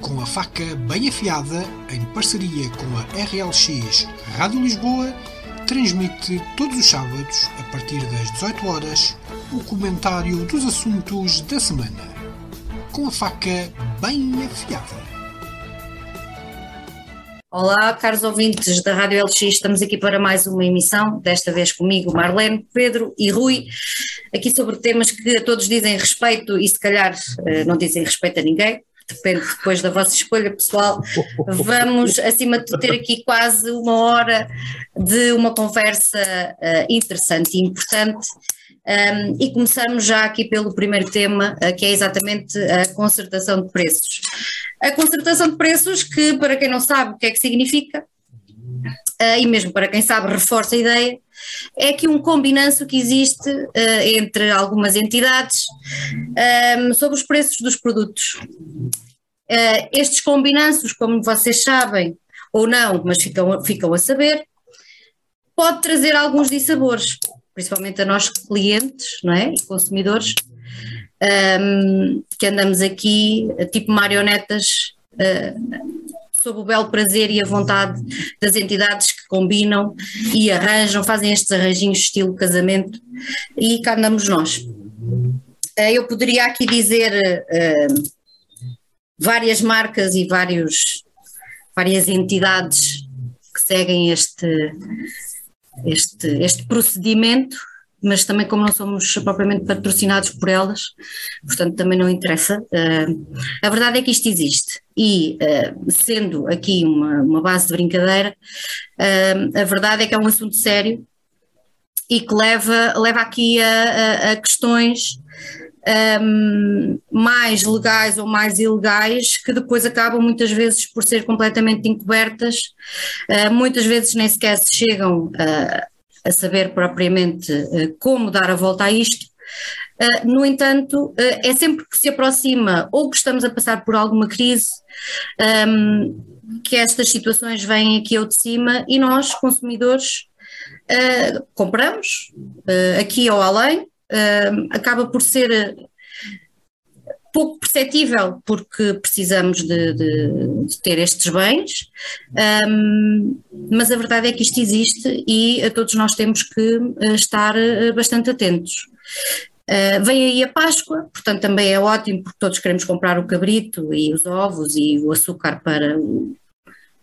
com a faca bem afiada, em parceria com a RLX Rádio Lisboa, transmite todos os sábados, a partir das 18 horas, o comentário dos assuntos da semana. Com a faca bem afiada. Olá, caros ouvintes da Rádio LX, estamos aqui para mais uma emissão, desta vez comigo, Marlene, Pedro e Rui, aqui sobre temas que a todos dizem respeito e se calhar eh, não dizem respeito a ninguém, depende depois da vossa escolha pessoal. Vamos, acima de tudo, ter aqui quase uma hora de uma conversa uh, interessante e importante. Um, e começamos já aqui pelo primeiro tema, uh, que é exatamente a concertação de preços. A concertação de preços, que para quem não sabe o que é que significa, e mesmo para quem sabe reforça a ideia, é que um combinanço que existe uh, entre algumas entidades um, sobre os preços dos produtos. Estes combinanços, como vocês sabem, ou não, mas ficam, ficam a saber, pode trazer alguns dissabores, principalmente a nós clientes não é? e consumidores, um, que andamos aqui tipo marionetas uh, sob o belo prazer e a vontade das entidades que combinam e arranjam, fazem estes arranjinhos estilo casamento e cá andamos nós. Uh, eu poderia aqui dizer uh, várias marcas e vários, várias entidades que seguem este, este, este procedimento, mas também como não somos propriamente patrocinados por elas, portanto também não interessa. Uh, a verdade é que isto existe e uh, sendo aqui uma, uma base de brincadeira, uh, a verdade é que é um assunto sério e que leva, leva aqui a, a, a questões um, mais legais ou mais ilegais, que depois acabam muitas vezes por ser completamente encobertas, uh, muitas vezes nem sequer se chegam uh, a saber propriamente uh, como dar a volta a isto. no entanto, é sempre que se aproxima ou que estamos a passar por alguma crise, um, que estas situações vêm aqui ao de cima e nós, consumidores, compramos aqui ou além, uh, acaba por ser eh, pouco perceptível porque precisamos de, de, de ter estes bens, um, mas a verdade é que isto existe e a todos nós temos que eh, estar eh, bastante atentos. Uh, vem aí a Páscoa, portanto também é ótimo porque todos queremos comprar o cabrito e os ovos e o açúcar para,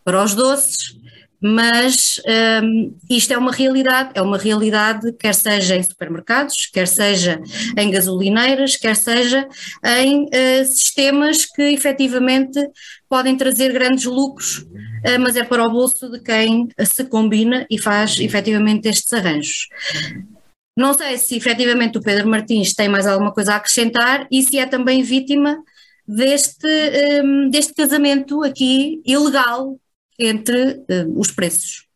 para os doces mas um, isto é uma realidade, é uma realidade quer seja em supermercados, quer seja em gasolineiras, quer seja em uh, sistemas que efetivamente podem trazer grandes lucros, uh, mas é para o bolso de quem se combina e faz efetivamente estes arranjos. Não sei se efetivamente o Pedro Martins tem mais alguma coisa a acrescentar e se é também vítima deste, um, deste casamento aqui ilegal entre uh, os preços.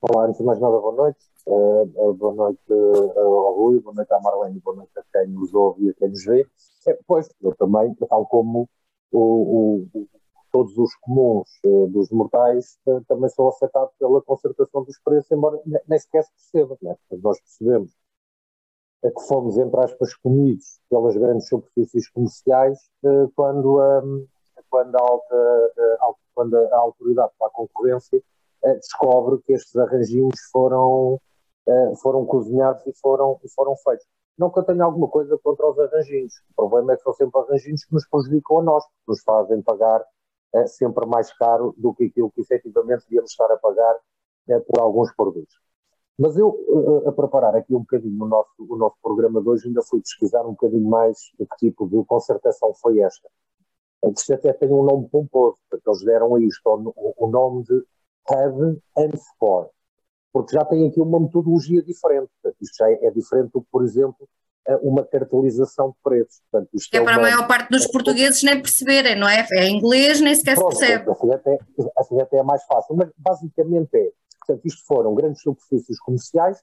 Olá, antes de mais nada, boa noite. Uh, boa noite ao Rui, boa noite à Marlene, boa noite a quem nos ouve e a quem nos vê. É, pois, eu também, tal como o, o, todos os comuns dos mortais, também sou afetados pela concertação dos preços, embora nem sequer se perceba. Né? Nós percebemos que fomos, entre aspas, comidos pelas grandes superfícies comerciais quando, um, quando a alta, alta quando a autoridade para a concorrência uh, descobre que estes arranjinhos foram, uh, foram cozinhados e foram, e foram feitos. Não que eu tenha alguma coisa contra os arranjinhos, o problema é que são sempre arranjinhos que nos prejudicam a nós, que nos fazem pagar sempre mais caro do que aquilo que efetivamente devíamos estar a pagar por alguns produtos. Mas eu, a preparar aqui um bocadinho o nosso, o nosso programa de hoje, ainda fui pesquisar um bocadinho mais de que tipo de concertação foi esta isto até tem um nome pomposo, porque eles deram a isto o, o nome de Hub and Score, porque já tem aqui uma metodologia diferente. Portanto, isto já é, é diferente do que, por exemplo, uma cartelização de preços. Portanto, é, é para uma... a maior parte dos portugueses nem perceberem, não é? É inglês, nem sequer Pronto, se percebe. Assim até, assim até é mais fácil, mas basicamente é, portanto, isto foram grandes superfícies comerciais,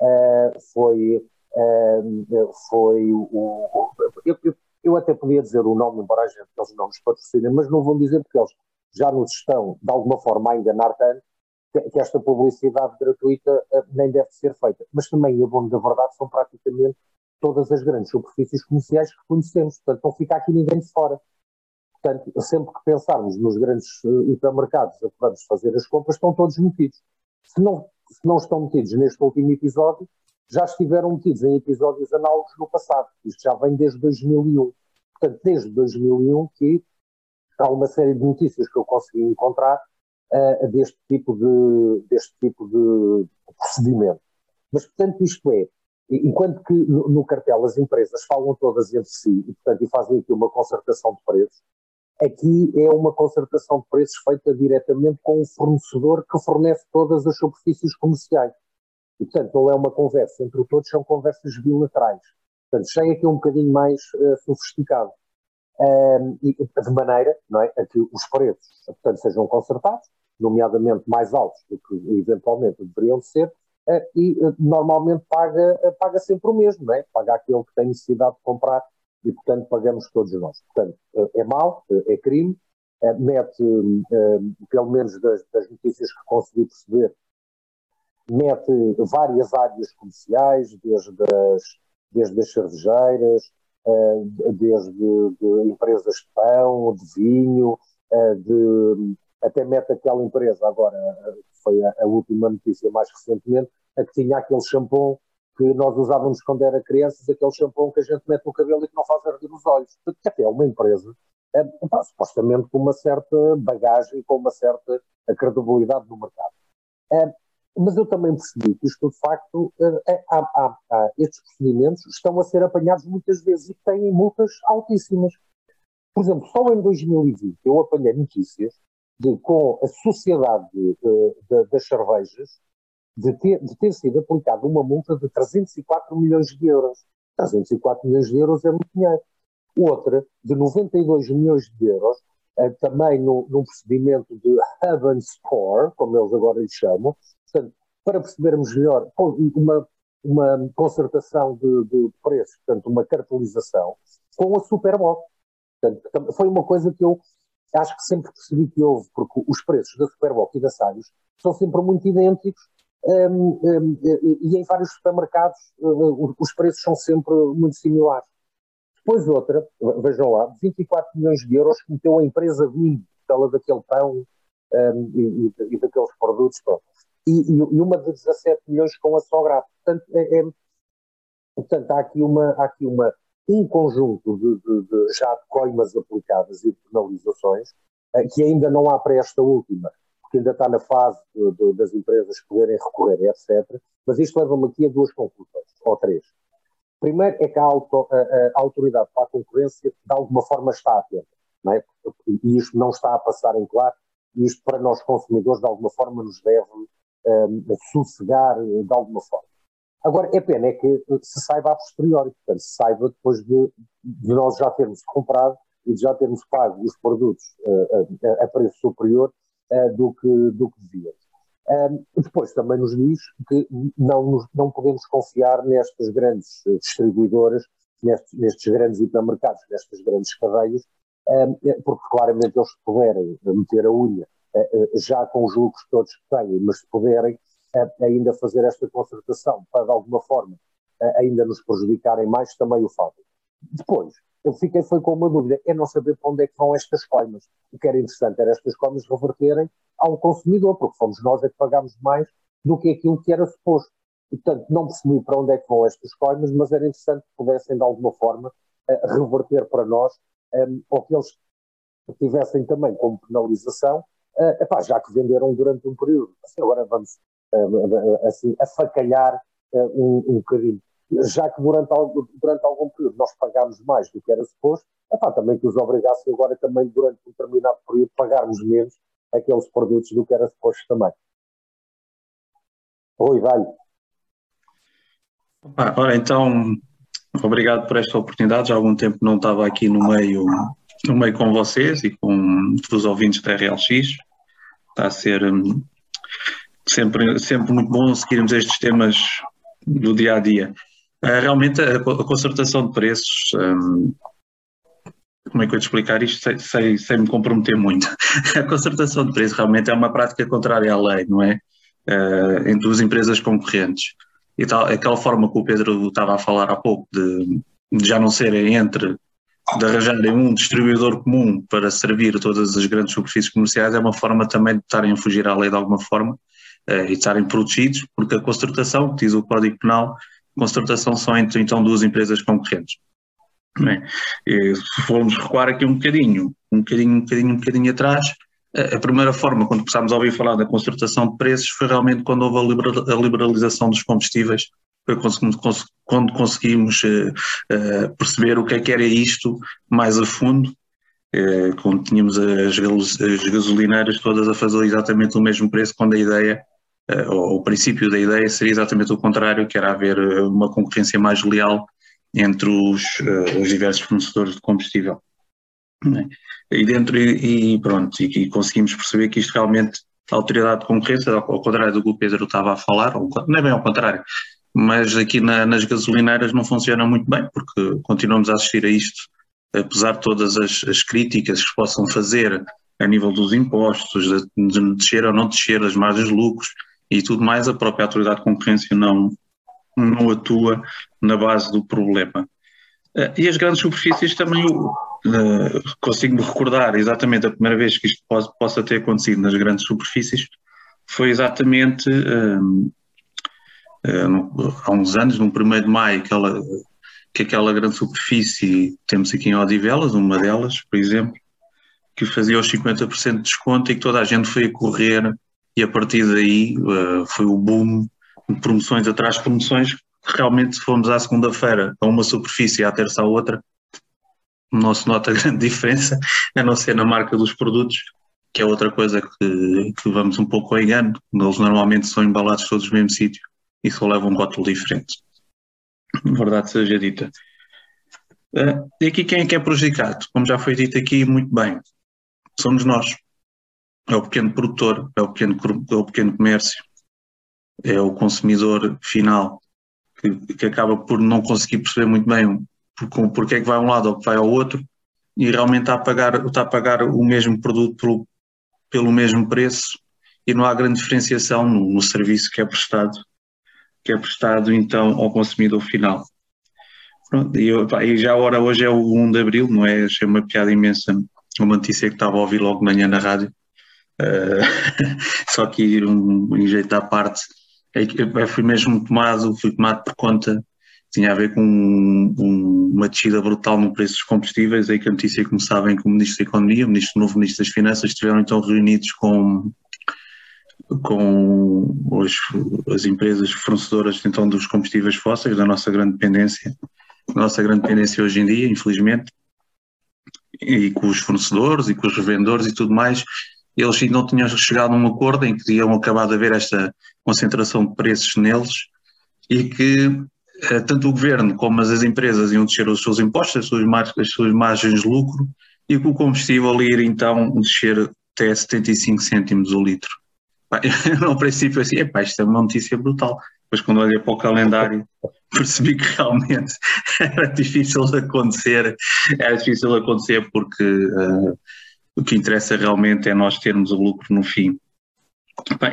uh, foi, uh, foi o, eu, eu, eu até podia dizer o nome, embora a gente eles não nos patrocinem, mas não vão dizer porque eles já nos estão, de alguma forma, a enganar tanto que esta publicidade gratuita eh, nem deve ser feita. Mas também, a bom da verdade, são praticamente todas as grandes superfícies comerciais que conhecemos. Portanto, não fica aqui ninguém de fora. Portanto, sempre que pensarmos nos grandes uh, hipermercados a que vamos fazer as compras, estão todos metidos. Se não, se não estão metidos neste último episódio, já estiveram metidos em episódios análogos no passado. Isto já vem desde 2001. Portanto, desde 2001 que há uma série de notícias que eu consegui encontrar uh, deste tipo de, deste tipo de procedimento. Mas, portanto, isto é, enquanto que no, no, cartel as empresas falam todas entre si e, portanto, e fazem aqui uma concertação de preços, aqui é uma concertação de preços feita diretamente com o fornecedor que fornece todas as superfícies comerciais. E, portanto, não é uma conversa entre todos, são conversas bilaterais. Portanto, é aqui um bocadinho mais uh, sofisticado. Um, e, de maneira não é, a que os preços portanto, sejam consertados, nomeadamente mais altos do que eventualmente deveriam ser, uh, e uh, normalmente paga, uh, paga sempre o mesmo, não é? paga aquele que tem necessidade de comprar e, portanto, pagamos todos nós. Portanto, é mau, é crime, mete, pelo menos das, das notícias que consegui perceber, mete várias áreas comerciais, desde as, desde as cervejeiras, eh, desde de empresas de pão, de vinho, eh, de, até mete aquela empresa, agora foi a, última notícia mais recentemente, a que tinha aquele shampoo que nós usávamos quando era crianças, aquele shampoo que a gente mete no cabelo e que não faz arder os olhos. Portanto, até é uma empresa, é, pá, supostamente com uma certa bagagem, com uma certa credibilidade no mercado. É, mas eu também percebi que isto, de facto, eh, é, há, há, há, estes procedimentos estão a ser apanhados muitas vezes e têm multas altíssimas. Por exemplo, só em 2020 eu apanhei notícias de, com a sociedade uh, de, das cervejas, de ter, de ter sido aplicada uma multa de 304 milhões de euros. 304 milhões de euros é muito dinheiro. Outra, de 92 milhões de euros, uh, também no, num procedimento de Haven Score, como eles agora lhe chamam, Portanto, para percebermos melhor, uma, uma concertação de, de preços, portanto, uma cartelização, com a Superboc. Portanto, foi uma coisa que eu acho que sempre percebi que houve, porque os preços da Superboc e da Salhos são sempre muito idênticos um, um, e em vários supermercados uh, os preços são sempre muito similares. Depois outra, vejam lá, 24 milhões de euros que meteu a empresa Bimbo, aquela daquele pão um, e, e, daqueles produtos. Pronto e, e, uma de 17 milhões com a Sograp. Portanto, é, é, portanto há aqui, uma, há aqui uma, um conjunto de, de, de já de coimas aplicadas e de penalizações eh, que ainda não há para esta última, porque ainda está na fase de, das empresas poderem recorrer, etc. Mas isto leva-me aqui a duas conclusões, ou três. Primeiro é que a, auto, a, a autoridade para a concorrência de alguma forma está atenta, não é? e isto não está a passar em claro, e isto para nós consumidores de alguma forma nos deve um, sossegar eh, de alguma forma. Agora, é pena é que se saiba a posteriori, portanto, se saiba depois de, de nós já termos comprado e de já termos pago os produtos uh, a, a, preço superior uh, do, que, do que devíamos. Um, depois também nos diz que não, não podemos confiar nestas grandes distribuidoras, nestes, nestes grandes hipermercados, nestas grandes cadeias, um, porque claramente eles puderem meter a unha eh, eh, já com os lucros todos que têm, mas se puderem eh, ainda fazer esta concertação para de alguma forma ainda nos prejudicarem mais, também o fazem. Depois, eu fiquei foi com uma dúvida, é não saber para onde é que vão estas coimas. O que era interessante era estas coimas reverterem ao consumidor, porque fomos nós é que pagámos mais do que aquilo que era suposto. E, portanto, não percebi para onde é que vão estas coimas, mas era interessante que pudessem, de alguma forma, reverter para nós, um, ou que eles tivessem também como penalização uh, epá, já que venderam durante um período, assim, agora vamos uh, assim, afacalhar uh, um, um bocadinho. Já que durante, durante algum período nós pagámos mais do que era suposto, epá, também que os obrigassem agora também durante um determinado período pagarmos menos aqueles produtos do que era suposto também. Oi, vale. ora, então, obrigado por esta oportunidade. Já há algum tempo não estava aqui no meio no meio com vocês e com os ouvintes da RLX. Está a ser um, sempre, sempre muito bom seguirmos estes temas do dia a dia. Uh, realmente, a, concertação de preços, um, como é que eu te explicar isto sem, sem, sem, me comprometer muito? a concertação de preços realmente é uma prática contrária à lei, não é? Uh, entre duas empresas concorrentes. E tal, aquela forma que o Pedro estava a falar há pouco, de, de já não serem entre de arranjarem um distribuidor comum para servir todas as grandes superfícies comerciais é uma forma também de estarem a fugir à lei de alguma forma eh, e estarem protegidos, porque a concertação, diz o Código Penal, concertação são entre então duas empresas concorrentes. E, se formos recuar aqui um bocadinho, um bocadinho, um bocadinho, um bocadinho atrás, a primeira forma, quando começámos a ouvir falar da concertação de preços, foi realmente quando houve a liberalização dos combustíveis quando conseguimos uh, uh, perceber o que é que era isto mais a fundo, uh, quando tínhamos as, as, gasolineiras todas a fazer exatamente o mesmo preço, quando a ideia, ou o princípio da ideia seria exatamente o contrário, que era haver uma concorrência mais leal entre os, os diversos fornecedores de combustível. É? E dentro, e, pronto, e, conseguimos perceber que isto realmente, a autoridade de concorrência, ao, contrário do que o Pedro estava a falar, ou, não é bem ao contrário, mas aqui na, nas gasolineiras não funciona muito bem, porque continuamos a assistir a isto, apesar de todas as, as críticas que se possam fazer a nível dos impostos, de, de descer ou não descer as margens de lucros e tudo mais, a própria autoridade de concorrência não, não atua na base do problema. Eh, e as grandes superfícies também uh, consigo-me recordar exatamente a primeira vez que isto possa ter acontecido nas grandes superfícies foi exatamente eh, há uns anos, no 1 de maio, aquela, que aquela grande superfície, temos aqui em Odivelas, uma delas, por exemplo, que fazia os 50% de desconto e que toda a gente foi a correr e a partir daí uh, foi o boom de promoções atrás de promoções, realmente se formos à segunda-feira a uma superfície e à terça a outra, não se nota grande diferença, a não ser na marca dos produtos, que é outra coisa que, que vamos um pouco ao engano, eles normalmente são embalados todos no mesmo sítio e só leva um rótulo diferente. Verdade seja dita. Uh, e aqui quem é que é prejudicado? Como já foi dito aqui muito bem, somos nós. É o pequeno produtor, é o pequeno, é o pequeno comércio, é o consumidor final que, que acaba por não conseguir perceber muito bem por, porque é que vai a um lado ou vai ao outro e realmente está a pagar, está a pagar o mesmo produto pelo, pelo mesmo preço e não há grande diferenciação no, no serviço que é prestado que é prestado então ao consumidor final. Pronto, e, eu, e, já a hora hoje é o 1 de Abril, não é? Achei uma piada imensa, uma notícia que estava a ouvir logo de manhã na rádio, uh, só que um, jeito à parte, é eu fui mesmo tomado, fui tomado por conta, tinha a ver com um, um, uma descida brutal no preço dos combustíveis, aí que a notícia, como sabem, que o Ministro da Economia, o Ministro, o novo Ministro das Finanças, estiveram então reunidos com com os, as empresas fornecedoras então dos combustíveis fósseis, da nossa grande dependência, nossa grande dependência hoje em dia, infelizmente, e com os fornecedores e com os revendedores e tudo mais, eles ainda não tinham chegado a um acordo em que iam acabar de haver esta concentração de preços neles e que eh, tanto o governo como as empresas iam descer os seus impostos, as suas, margens, as suas margens de lucro e que o combustível ia então descer até 75 cêntimos o litro. No princípio assim, epá, isto é uma notícia brutal. Depois quando olhei para o calendário percebi que realmente era difícil de acontecer, era difícil de acontecer porque uh, o que interessa realmente é nós termos o lucro no fim.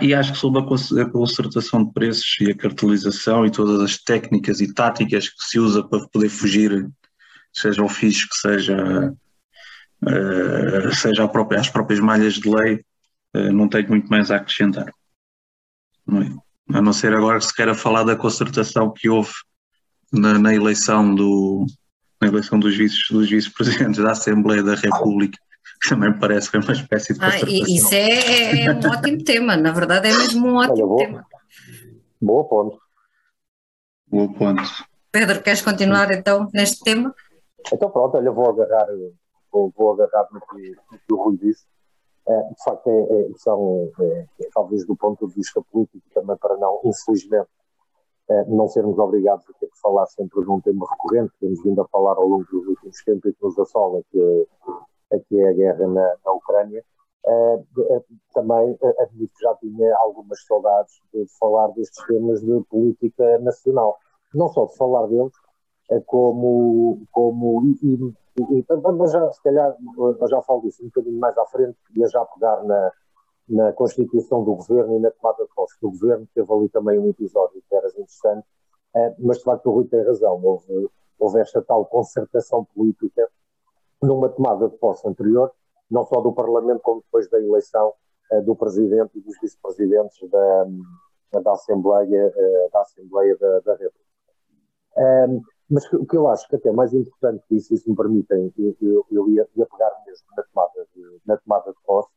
E acho que sobre a concertação de preços e a cartelização e todas as técnicas e táticas que se usa para poder fugir, seja o fisco, seja, uh, seja própria, as próprias malhas de lei, não tenho muito mais a acrescentar. Não é? A não ser agora que se queira falar da concertação que houve na, na eleição do na eleição dos vice dos vice-presidentes da Assembleia da República, que também parece que é uma espécie de concertação. Ah, isso é, é, um ótimo tema, na verdade é mesmo um ótimo Olha, tema. Boa ponto. Boa ponto. Pedro, queres continuar então neste tema? Então pronto, olha, vou agarrar, vou, vou agarrar no que, no que o Rui disse de facto, é, é, são, é, é, talvez do ponto de vista político, também para não, infelizmente, é, não sermos obrigados a ter que falar sempre de um tema recorrente, que temos vindo a falar ao longo dos últimos tempos e que nos assola, que é, que é a guerra na, na Ucrânia. também admito que já tinha algumas saudades de falar destes temas de política nacional. Não só de falar deles, como, como e, e, mas já, se calhar, já falo disso um bocadinho mais à frente, ia já pegar na, na constituição do governo e na tomada de posse do governo, teve ali também um episódio que era interessante, eh, mas de facto o Rui tem razão, houve, houve esta tal concertação política numa tomada de posse anterior, não só do Parlamento, como depois da eleição uh, do Presidente e dos Vice-Presidentes da, da Assembleia, uh, da, Assembleia da, da República. Um, mas o que eu acho que até é mais importante que isso, se me permitem, eu, eu, ia, ia, pegar mesmo na tomada de, na tomada de posse,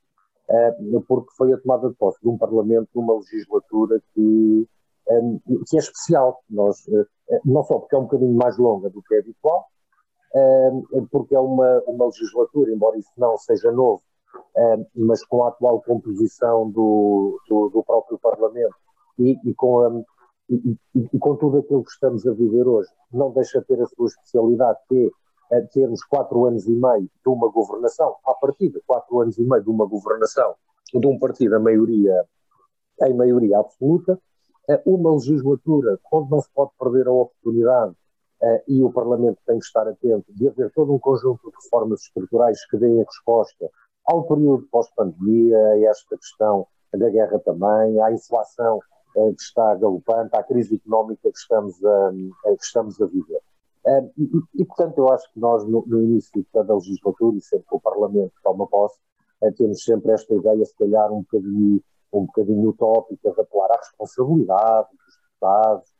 uh, porque foi a tomada de posse de um Parlamento numa legislatura que, um, que é especial. Nós, uh, não só porque é um bocadinho mais longa do que é habitual, uh, porque é uma, uma legislatura, embora isso não seja novo, mas com a atual composição do, do, do próprio Parlamento e, e com a e, e, e, com tudo aquilo que estamos a viver hoje, não deixa de ter a sua especialidade, que é termos quatro anos e meio de uma governação, à partida, quatro anos e meio de uma governação de um partido a maioria, em maioria absoluta, é uma legislatura onde não se pode perder a oportunidade é, e o Parlamento tem que estar atento de haver todo um conjunto de reformas estruturais que deem resposta ao período pós-pandemia, a esta questão da guerra também, à inflação que está galopante, à crise económica que estamos a, que estamos a viver. Eh, e, e, portanto, eu acho que nós, no, no início de cada legislatura, e sempre que o Parlamento toma posse, eh, temos sempre esta ideia, se calhar, um bocadinho, um bocadinho utópica, de apelar à responsabilidade dos deputados,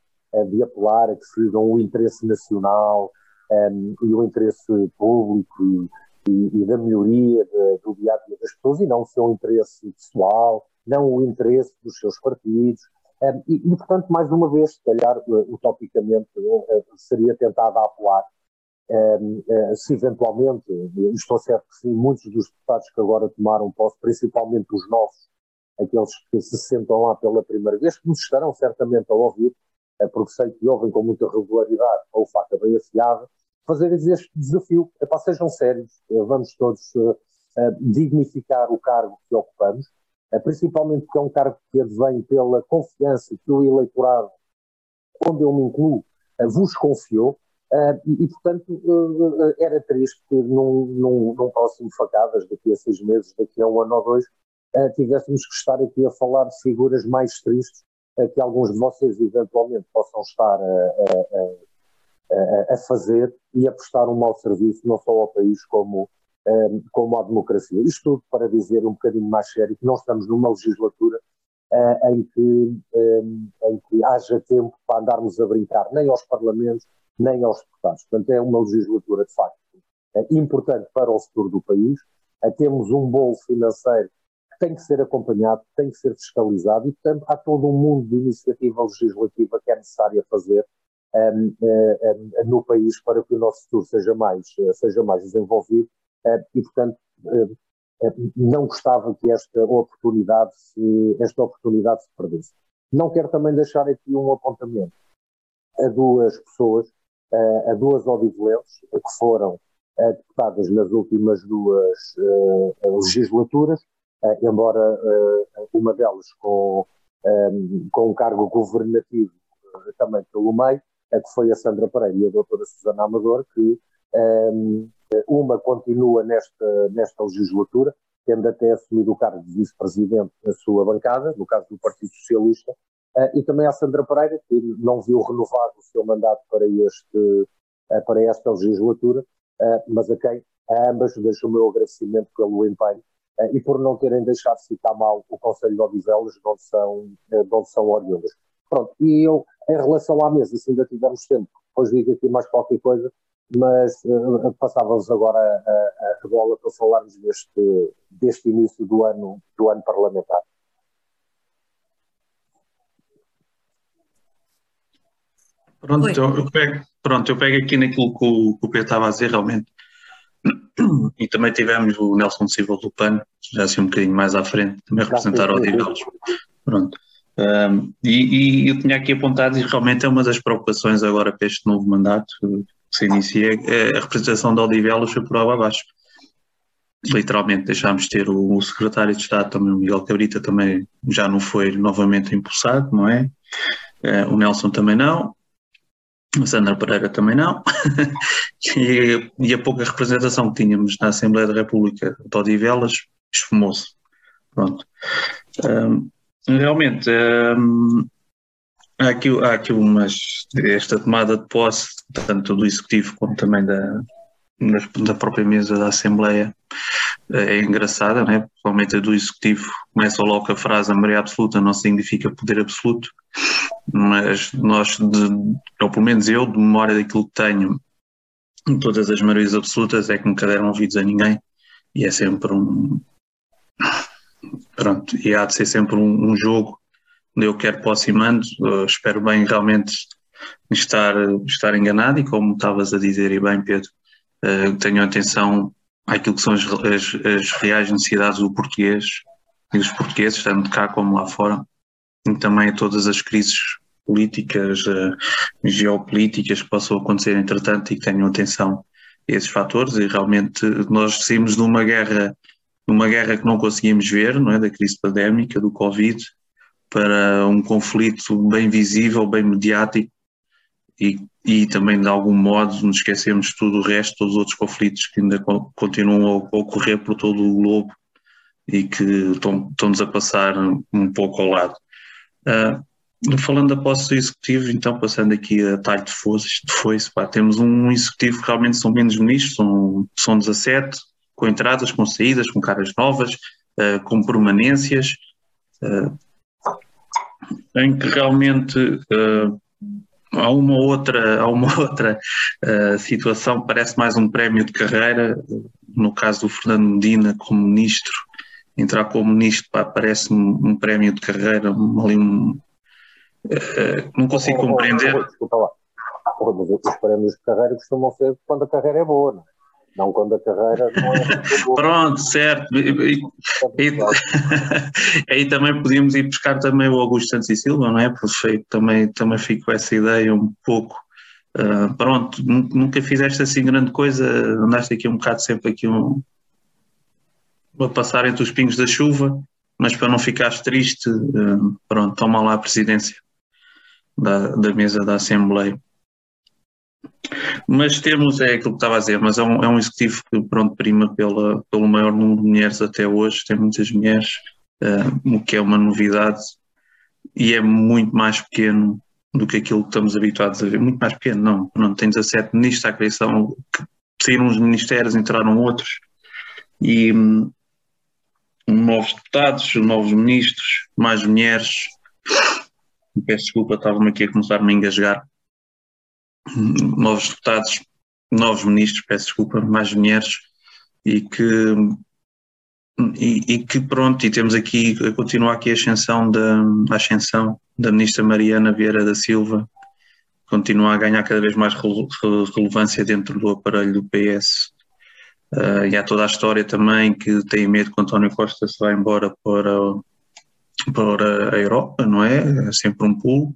de apelar a que sigam o interesse nacional um, e o interesse público e, e, e da melhoria de, do dia a dia das pessoas, e não o seu interesse pessoal, não o interesse dos seus partidos, e, e, portanto, mais uma vez, se calhar, eh, utopicamente, eh, seria tentado apelar eh, se eventualmente, estou certo que sim, muitos dos deputados que agora tomaram posse, principalmente os novos, aqueles que se sentam lá pela primeira vez, que nos estarão certamente a ouvir, porque sei que ouvem com muita regularidade ou faca bem afiada, fazer este desafio. Epá, sejam sérios, vamos todos dignificar o cargo que ocupamos, principalmente porque é um cargo que advém pela confiança que o eleitorado, onde eu me incluo, eh, vos confiou, eh, e, portanto, eh, era triste que num, num, num, próximo Facadas, daqui a seis meses, daqui a um ano ou dois, tivéssemos que estar aqui a falar de figuras mais tristes que alguns de vocês eventualmente possam estar a, a, a fazer e a prestar um mau serviço não só ao país como um, como a democracia. Isto tudo para dizer um bocadinho mais sério que não estamos numa legislatura uh, em, que, um, em que haja tempo para andarmos a brincar nem aos parlamentos, nem aos deputados. Portanto, é uma legislatura, de facto, uh, importante para o futuro do país. Uh, temos um bolo financeiro que tem que ser acompanhado, tem que ser fiscalizado e, portanto, há todo um mundo de iniciativa legislativa que é necessária fazer um, no país para que o nosso futuro seja mais, seja mais desenvolvido e, portanto, eh, eh, não gostava que esta oportunidade se, esta oportunidade se perdesse. Não quero também deixar aqui um apontamento a duas pessoas, a duas odivelenses que foram deputadas nas últimas duas legislaturas, embora uma delas com, com um cargo governativo também pelo meio, que foi a Sandra Pereira e a doutora Susana Amador, que uma continua nesta, nesta legislatura, tendo até assumido o cargo de vice-presidente na sua bancada, no caso do Partido Socialista, uh, e também a Sandra Pereira, que não viu renovado o seu mandato para, este, uh, para esta legislatura, uh, mas a quem a ambas deixo o meu agradecimento pelo empenho e por não terem deixado ficar mal o Conselho de Odivelas, de onde são, de onde são oriundas. Pronto, e eu, em relação à mesa, se ainda tivermos tempo, depois digo aqui mais qualquer coisa, mas uh, passava-vos agora a, a, bola para falarmos deste, deste início do ano, do ano parlamentar. Pronto, eu pego, pronto, eu pego aqui naquilo que o, que o Pedro estava a dizer, realmente. E também tivemos o Nelson Silva do PAN, já assim um bocadinho mais à frente, também representar o Odivelos. Pronto. Um, e, e, eu tinha aqui apontado, e realmente é uma das preocupações agora para este novo mandato, se inicia, é a representação de Odivelas foi por água abaixo. Literalmente deixámos de ter o, o, secretário de Estado, também o Miguel Cabrita, também já não foi novamente impulsado, não é? é o Nelson também não, a Sandra Pereira também não, e, e, a pouca representação que tínhamos na Assembleia da República de Odivelas esfumou-se. Pronto. Um, realmente, um, Há aqui, há aqui umas, esta tomada de posse, tanto do Executivo como também da, da própria mesa da Assembleia é engraçada, né? principalmente a do Executivo, começa logo a frase a maioria absoluta não significa poder absoluto, mas nós, de, ou pelo menos eu, de memória daquilo que tenho, todas as maiorias absolutas é que nunca deram ouvidos a ninguém e é sempre um. Pronto, e há de ser sempre um, um jogo eu quero aproximando, uh, espero bem realmente estar, estar enganado e como estavas a dizer e bem Pedro, uh, tenho atenção àquilo que são as, as, as, reais necessidades do português e dos portugueses, tanto cá como lá fora, e também a todas as crises políticas, uh, geopolíticas que possam acontecer entretanto e que tenham atenção a esses fatores. E realmente nós saímos de uma guerra, uma guerra que não conseguimos ver, não é, da crise pandémica, do Covid, para um conflito bem visível, bem mediático e, e também de algum modo nos esquecemos tudo o resto, todos os outros conflitos que ainda continuam a ocorrer por todo o globo e que estão-nos a passar um pouco ao lado. Uh, falando da posse do executivo, então passando aqui a talho de foice, de foice pá, temos um executivo que realmente são menos ministros, são, são 17, com entradas, com saídas, com caras novas, uh, com permanências, uh, em que realmente uh, há uma outra, há uma outra uh, situação, parece mais um prémio de carreira, no caso do Fernando Medina como ministro, entrar como ministro parece-me um prémio de carreira, ali um, uh, não consigo compreender. Desculpa lá, os prémios de carreira costumam ser quando a carreira é boa, não é? Não quando a carreira não é Pronto, certo. E, e, aí também podíamos ir buscar também o Augusto Santos e Silva, não é? Porque também, também fico com essa ideia um pouco. Uh, pronto, nunca fizeste assim grande coisa, andaste aqui um bocado sempre aqui um, a passar entre os pingos da chuva, mas para não ficares triste, uh, pronto, toma lá a presidência da, da mesa da Assembleia. Mas temos, é aquilo que estava a dizer, mas é um, é um executivo que pronto, prima pela, pelo maior número de mulheres até hoje, tem muitas mulheres, uh, o que é uma novidade e é muito mais pequeno do que aquilo que estamos habituados a ver. Muito mais pequeno, não. não tem 17 ministros à criação, saíram os ministérios, entraram outros. E um, novos deputados, novos ministros, mais mulheres. Peço desculpa, estava-me aqui a começar -me a engasgar novos deputados, novos ministros, peço desculpa, mais mulheres, e que, e, e, que pronto, e temos aqui, continua aqui a ascensão da, a ascensão da ministra Mariana Vieira da Silva, continua a ganhar cada vez mais relevância dentro do aparelho do PS. Uh, ah, e há toda a história também que tem medo que António Costa se vá embora para, para a Europa, não é? É sempre um pulo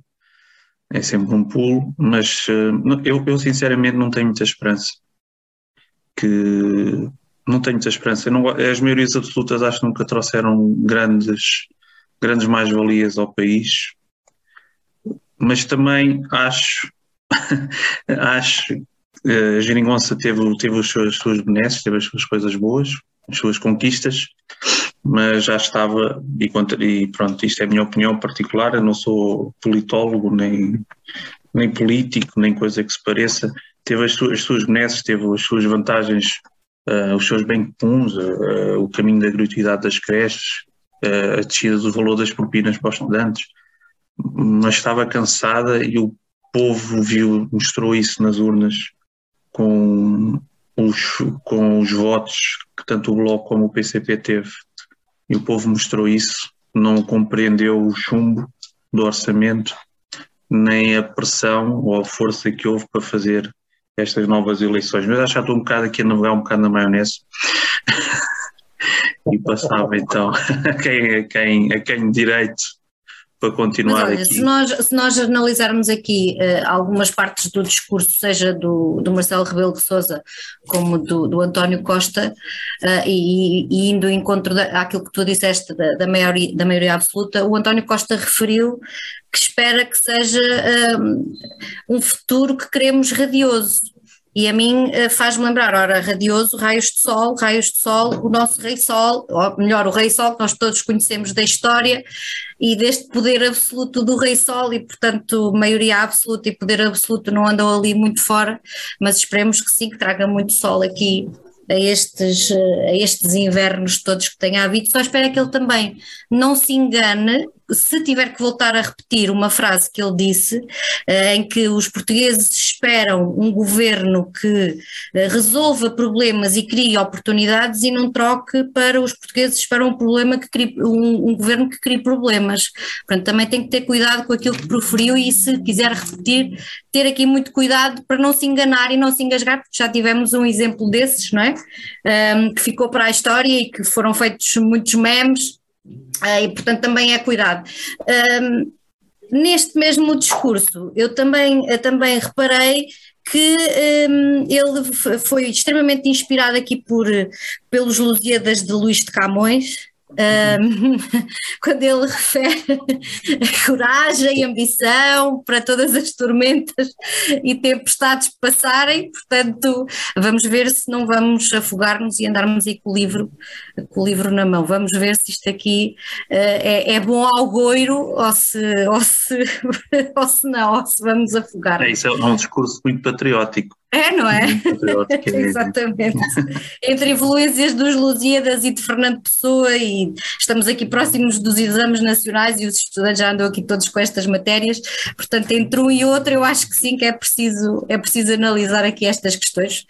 é sempre um pulo, mas uh, eu, eu, sinceramente não tenho muita esperança. Que não tenho muita esperança. Não, as maiorias absolutas acho que nunca trouxeram grandes, grandes mais-valias ao país, mas também acho, acho uh, a Geringonça teve, teve as suas, as suas benesses, teve as suas coisas boas, as suas conquistas, mas já estava, e, pronto, isto é a minha opinião particular, eu não sou politólogo, nem, nem político, nem coisa que se pareça, teve as suas, as suas benesses, teve as suas vantagens, uh, os seus bem comuns, uh, o caminho da gratuidade das creches, uh, a descida do valor das propinas para os estudantes, mas estava cansada e o povo viu, mostrou isso nas urnas com os, com os votos que tanto o Bloco como o PCP teve e o povo mostrou isso, não compreendeu o chumbo do orçamento, nem a pressão ou a força que houve para fazer estas novas eleições. Mas acho que estou um bocado aqui a navegar um bocado na maionese. e passava então a quem, a quem, a quem direito para continuar olha, aqui. Se nós, se nós analisarmos aqui uh, algumas partes do discurso, seja do, do Marcelo Rebelo de Sousa como do, do António Costa, uh, e, e, indo em encontro da, àquilo que tu disseste da, da, maioria, da maioria absoluta, o António Costa referiu que espera que seja um, um futuro que queremos radioso E a mim faz-me lembrar, ora, radioso, raios de sol, raios de sol, o nosso rei sol, ou melhor, o rei sol que nós todos conhecemos da história e deste poder absoluto do rei sol e portanto maioria absoluta e poder absoluto não andam ali muito fora, mas esperemos que sim, que traga muito sol aqui a estes, a estes invernos todos que tenha havido, só espero que ele também não se engane se tiver que voltar a repetir uma frase que ele disse, eh, em que os portugueses esperam um governo que eh, resolva problemas e crie oportunidades e não troque para os portugueses esperam um problema que crie, um, um governo que crie problemas. Portanto, também tem que ter cuidado com aquilo que proferiu e se quiser repetir, ter aqui muito cuidado para não se enganar e não se engasgar, porque já tivemos um exemplo desses, não é? Um, que ficou para a história e que foram feitos muitos memes e, portanto, também é cuidado. Um, neste mesmo discurso, eu também, eu também reparei que um, ele foi extremamente inspirado aqui por, pelos Lusíadas de Luís de Camões, um, quando ele refere coragem e ambição para todas as tormentas e tempestades passarem, portanto, vamos ver se não vamos afogar-nos e andarmos aí com o livro, com o livro na mão. Vamos ver se isto aqui uh, é, é, bom ao goiro ou se, ou, se, ou se não, ou se vamos afogar. É, isso é um discurso muito patriótico. É, não é? é Exatamente. Entre influências dos Lusíadas e de Fernando Pessoa, e estamos aqui próximos dos exames nacionais e os estudantes já andam aqui todos com estas matérias, portanto, entre um e outro, eu acho que sim, que é preciso, é preciso analisar aqui estas questões,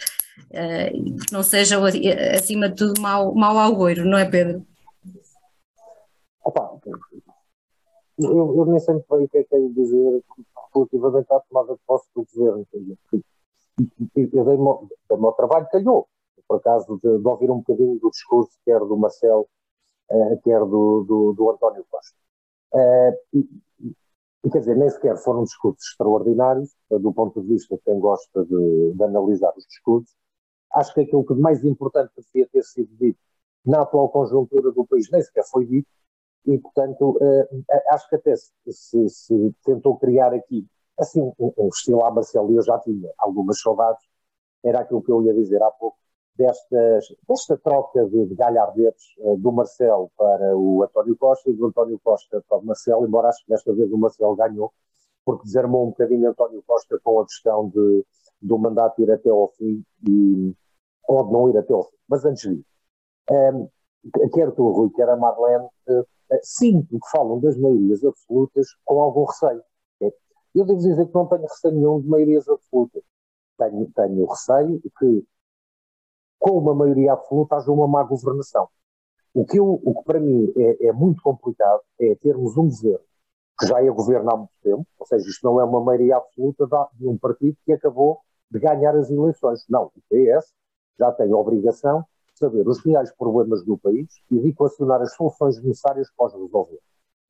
uh, que não sejam, acima de tudo, mau, mau augurio, não é, Pedro? Opa, eu, eu nem sempre bem o que é que é dizer relativamente à tomada de posse do governo eu dei ao trabalho, calhou, por acaso, de, de, ouvir um bocadinho do discurso, quer do Marcelo, uh, quer do, do, do, António Costa. Uh, e, quer dizer, nem sequer foram discursos extraordinários, uh, do ponto de vista de quem gosta de, de, analisar os discursos. Acho que aquilo que mais importante devia ter sido dito na atual conjuntura do país nem sequer foi dito, e, portanto, acho que até se, se, se tentou criar aqui assim, um, um estilo à Marcelo, eu já tinha algumas saudades, era aquilo que eu ia dizer há pouco, destas, desta troca de, de galhardetes uh, do Marcelo para o António Costa e do António Costa para o Marcelo, embora acho que desta vez o Marcelo ganhou, porque desarmou um bocadinho António Costa com a questão de, do mandato ir até ao fim e, ou de não ir até ao fim. Mas antes disso, um, ehm, quer tu, Rui, quer a Marlene, uh, sinto que falam das maiorias absolutas com algum receio. Eu devo dizer que não tenho receio nenhum de maiorias absolutas. Tenho, tenho receio que, com uma maioria absoluta, haja uma má governação. O que, eu, o que para mim é, é, muito complicado é termos um governo que já é governo há muito tempo, ou seja, isto não é uma maioria absoluta de um partido que acabou de ganhar as eleições. Não, o PS já tem a obrigação de saber os reais problemas do país e de equacionar as soluções necessárias para os resolver.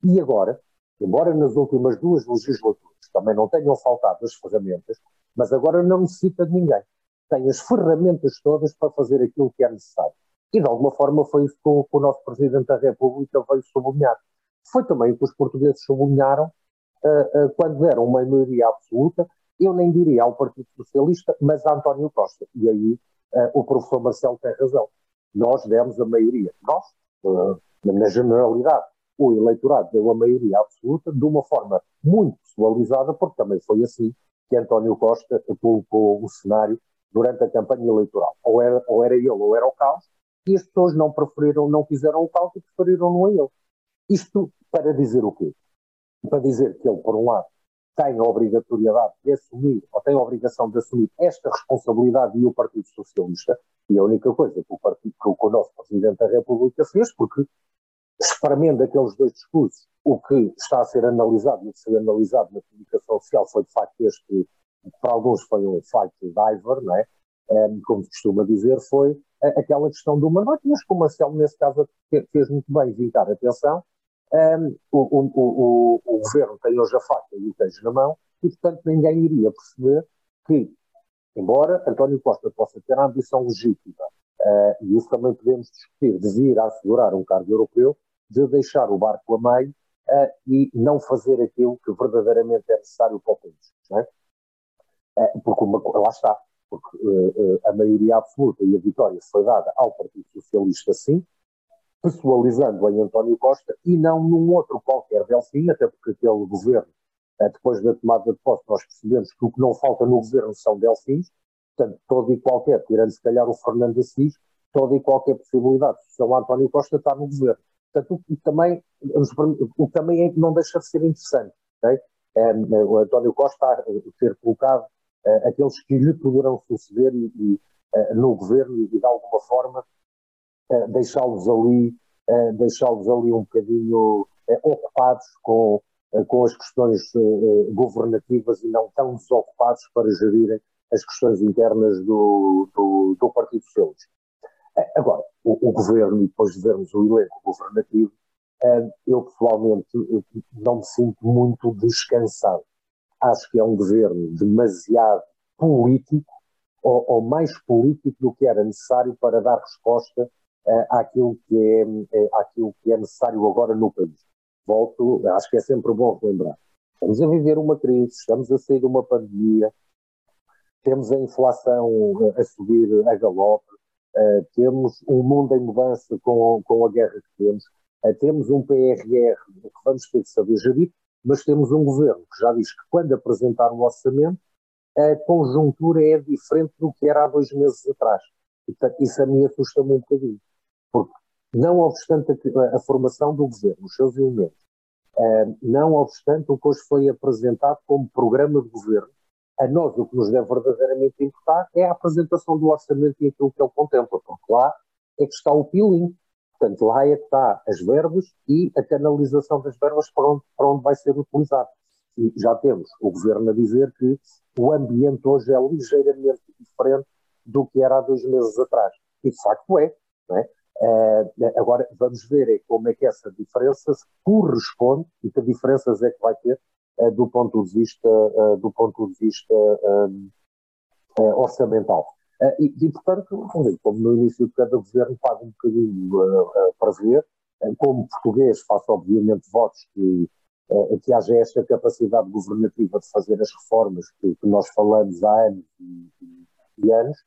E agora, embora nas últimas duas legislaturas também não tenham faltado as ferramentas, mas agora não necessita de ninguém. Tem as ferramentas todas para fazer aquilo que é necessário. E de alguma forma foi isso que o, que o nosso Presidente da República veio sublinhar. Foi também o que os portugueses sublinharam uh, uh, quando deram uma maioria absoluta, eu nem diria ao Partido Socialista, mas a António Costa. E aí uh, o professor Marcelo tem razão. Nós demos a maioria, nós, na generalidade, o eleitorado deu a maioria absoluta de uma forma muito pessoalizada, porque também foi assim que António Costa colocou o cenário durante a campanha eleitoral. Ou era, ou era ele ou era o caos, e as pessoas não preferiram, não quiseram o caos e preferiram-no a ele. Isto para dizer o quê? Para dizer que ele, por um lado, tem a obrigatoriedade de assumir, ou tem a obrigação de assumir esta responsabilidade e o Partido Socialista, e a única coisa que o, partido, que o nosso Presidente da República fez, porque espremendo aqueles dois discursos, o que está a ser analisado e o que foi analisado na comunicação social foi de facto este, para alguns foi um fight diver, não é? Um, como se costuma dizer, foi aquela questão do mandato, mas como o Marcelo, nesse caso, fez muito bem vincar a atenção. Um, o, o, o, o, governo tem hoje a faca e o queijo na mão, e portanto ninguém iria perceber que, embora António Costa possa ter a ambição legítima, uh, e isso também podemos discutir, de vir a assegurar um cargo europeu, de deixar o barco a meio uh, e não fazer aquilo que verdadeiramente é necessário para o país. É? Uh, porque uma, lá está, porque uh, a maioria absoluta e a vitória foi dada ao Partido Socialista, sim, pessoalizando em António Costa e não num outro qualquer Delfim, até porque aquele governo, depois da tomada de posse, nós percebemos que o que não falta no governo são Delfins, portanto, todo e qualquer, tirando se calhar o Fernando Assis, toda e qualquer possibilidade de São António Costa estar no governo. Portanto, o que também, o que também é, não deixa de ser interessante. Okay? É, o António Costa ter colocado é, aqueles que lhe poderão suceder e, e, é, no governo e, de alguma forma, é, deixá-los ali, deixá-los ali um bocadinho ocupados com, com as questões governativas e não tão desocupados para gerirem as questões internas do, do, do Partido Socialista. Agora, o, o, governo, e depois de vermos o elenco governativo, eh, eu pessoalmente não me sinto muito descansado. Acho que é um governo demasiado político, ou, ou mais político do que era necessário para dar resposta uh, àquilo, que é, uh, àquilo que é necessário agora no país. Volto, acho que é sempre bom relembrar. Estamos a viver uma crise, estamos a sair de uma pandemia, temos a inflação a subir a galope, Uh, temos um mundo em mudança com, com a guerra que temos, uh, temos um PRR que vamos ter que saber gerir, mas temos um governo que já diz que quando apresentar o orçamento, a conjuntura é diferente do que era há dois meses atrás. E, portanto, isso a mim assusta-me um bocadinho, porque não obstante a, a formação do governo, os seus elementos, uh, não obstante o que hoje foi apresentado como programa de governo, a nós o que nos deve verdadeiramente importar é a apresentação do orçamento e aquilo que ele contempla, porque lá é que está o peeling, portanto lá é que está as verbas e a canalização das verbas para onde, para onde vai ser utilizado. E já temos o governo a dizer que o ambiente hoje é ligeiramente diferente do que era há dois meses atrás. E de facto é. é? Uh, agora vamos ver é como é que essa diferença se corresponde e que diferenças é que vai ter do ponto de vista, eh, do ponto de vista eh, orçamental. E, e, portanto, como no início de cada governo paga um bocadinho para ver, como português faço obviamente votos que, que haja esta capacidade governativa de fazer as reformas que, que nós falamos há anos e, e anos,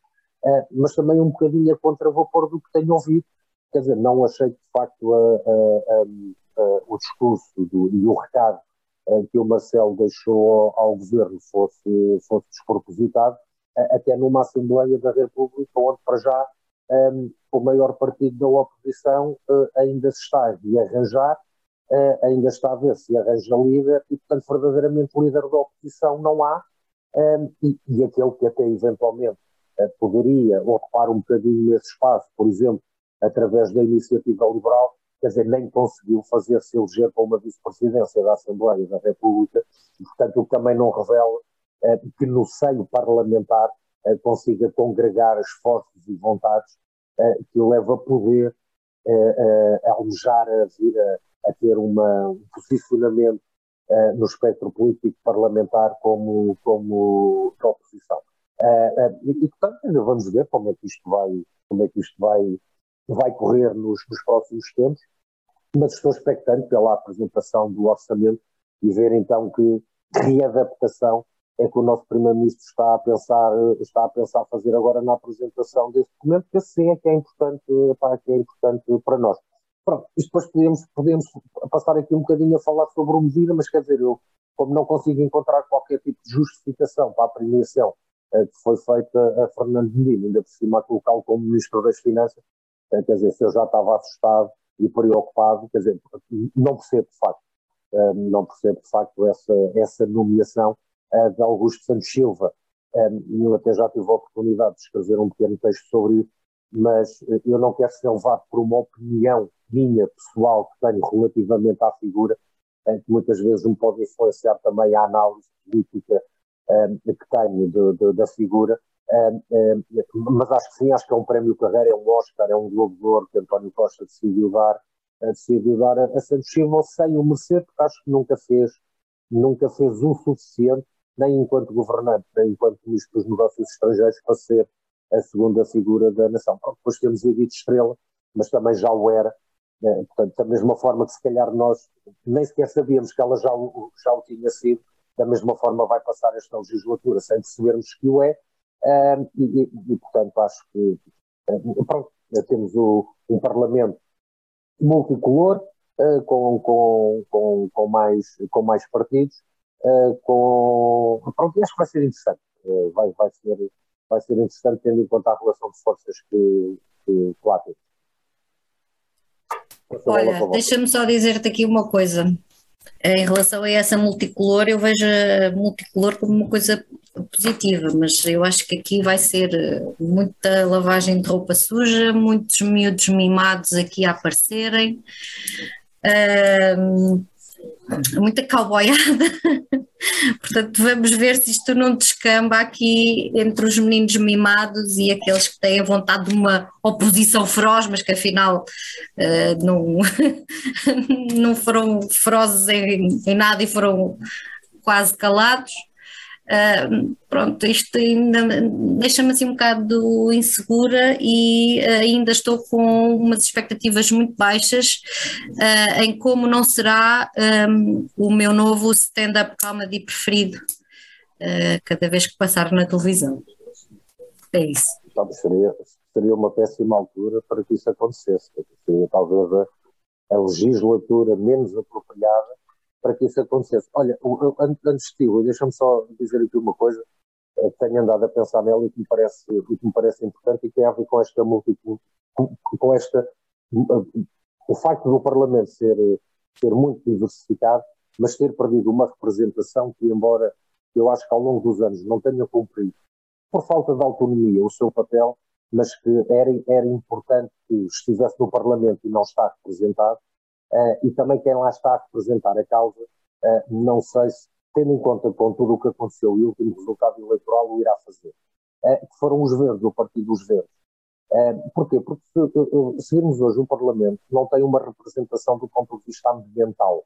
mas também um bocadinho a contravapor do que tenho ouvido. Quer dizer, não achei que de facto a, a, a, o discurso do, e o recado que o Marcelo deixou ao governo fosse, fosse despropositado, até numa Assembleia da República, onde para já um, o maior partido da oposição uh, ainda se está a arranjar, uh, ainda está a ver se arranja líder, e portanto verdadeiramente líder da oposição não há, um, e, e, aquele que até eventualmente uh, poderia ocupar um bocadinho esse espaço, por exemplo, através da iniciativa liberal, quer dizer, nem conseguiu fazer-se eleger para uma vice-presidência da Assembleia da República, e, portanto, o que também não revela eh, que no seio parlamentar eh, consiga congregar esforços e vontades eh, que o leva a poder eh, a alejar a a, a ter uma, um posicionamento no espectro político parlamentar como, como oposição. E, portanto, ainda vamos ver como é que isto vai, como é que isto vai, vai correr nos, nos próximos tempos mas estou expectante pela apresentação do orçamento e ver então que readaptação é que o nosso Primeiro-Ministro está a pensar está a pensar fazer agora na apresentação desse documento, que assim é que é importante, pá, que é importante para nós. Pronto, e depois podemos, podemos passar aqui um bocadinho a falar sobre o medida, mas quer dizer, eu, como não consigo encontrar qualquer tipo de justificação para a premiação eh, que foi feita a Fernando Medina, ainda por cima a colocá-lo como Ministro das Finanças, eh, quer dizer, se eu já estava assustado e preocupado, quer dizer, não percebo de facto, eh, não percebo de facto essa, essa nomeação eh, de Augusto Santos Silva. Eh, eu até já tive a oportunidade de escrever um pequeno texto sobre isso, mas eu não quero ser levado por uma opinião minha, pessoal, que tenho relativamente à figura, que muitas vezes me pode influenciar também a análise política que tenho de, de, da figura, mas acho que sim, acho que é um prémio carreira, é um Oscar, é um Globo de Ouro que António Costa decidiu dar, decidiu dar a, Santos Silva sem o merecer, porque acho que nunca fez, nunca fez o suficiente, nem enquanto governante, nem enquanto ministro dos negócios estrangeiros, para ser a segunda figura da nação. Depois temos Edith Estrela, mas também já o era, portanto, da mesma forma que se calhar nós nem sequer sabíamos que ela já, já o tinha sido, da mesma forma vai passar esta legislatura sem percebermos que o é, Uh, e, e, portanto, acho que uh, pronto, temos o, um Parlamento multicolor, uh, com, com, com, com, mais, com mais partidos, com, pronto, acho que vai ser interessante. vai, vai, ser, vai ser interessante tendo em conta a relação de forças que, que, que lá temos. Olha, deixa-me só dizer-te aqui uma coisa. Em relação a essa multicolor, eu vejo a multicolor como uma coisa positiva, mas eu acho que aqui vai ser eh, muita lavagem de roupa suja, muitos miúdos mimados aqui a aparecerem. Muita cowboyada. Portanto, vamos ver se isto não descamba aqui entre os meninos mimados e aqueles que têm vontade de uma oposição feroz, mas que afinal uh, não, não foram ferozes em, em nada e foram quase calados. Uh, pronto, isto ainda deixa-me assim um bocado insegura e uh, ainda estou com umas expectativas muito baixas uh, em como não será um, o meu novo stand-up comedy preferido cada vez que passar na televisão. É isso. seria, seria uma péssima altura para que isso acontecesse. Seria talvez a, a legislatura menos apropriada para que isso acontecesse. Olha, antes de ti, deixa-me só dizer aqui uma coisa eh, que tenho andado a pensar nela e que me parece, que me parece importante e que tem a ver com esta múltipla, com esta, eh, o facto do Parlamento ser, ser muito diversificado, mas ter perdido uma representação que, embora eu acho que ao longo dos anos não tenha cumprido, por falta de autonomia, o seu papel, mas que era, era importante que estivesse no Parlamento e não está representado, e também quem lá está a representar a causa, uh, não sei se, tendo em conta com tudo o que aconteceu e o último resultado eleitoral, o irá fazer. Uh, que foram os verdes, o Partido dos Verdes. Porquê? Porque se, se hoje um Parlamento não tem uma representação do ponto de vista ambiental,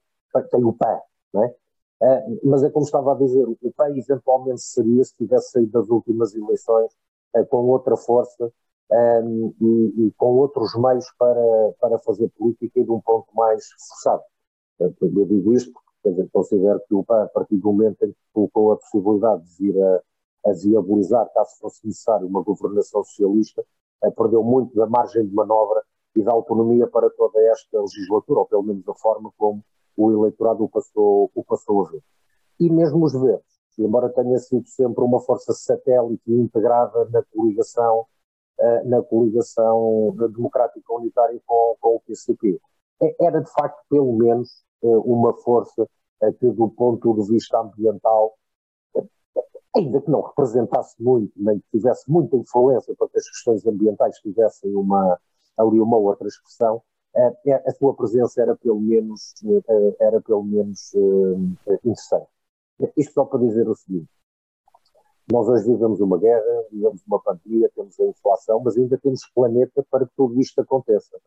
tem o PAN, não é? Uh, mas é como estava a dizer, o PAN eventualmente seria, se tivesse saído das últimas eleições, uh, com outra força, um, e, e, com outros meios para, para fazer política e de um ponto mais forçado. Eu digo isto porque dizer, considero que o PAN, a partir do momento em que colocou a possibilidade de vir a, a diabolizar, caso fosse necessário, uma governação socialista, eh, perdeu muito da margem de manobra e da autonomia para toda esta legislatura, ou pelo menos a forma como o eleitorado o passou, o passou a ver. E mesmo os verdes, embora tenha sido sempre uma força satélite integrada na coligação na coligação democrática unitária com, com o PCP. É, era, de facto, pelo menos, eh, uma força eh, que, do ponto de vista ambiental, ainda que não representasse muito, nem que tivesse muita influência para que as questões ambientais tivessem uma, ali uma outra expressão, a sua presença era pelo menos, era pelo menos interessante. Isto só para dizer o seguinte, nós hoje vivemos uma guerra, vivemos uma pandemia, temos a inflação, mas ainda temos planeta para que tudo isto aconteça.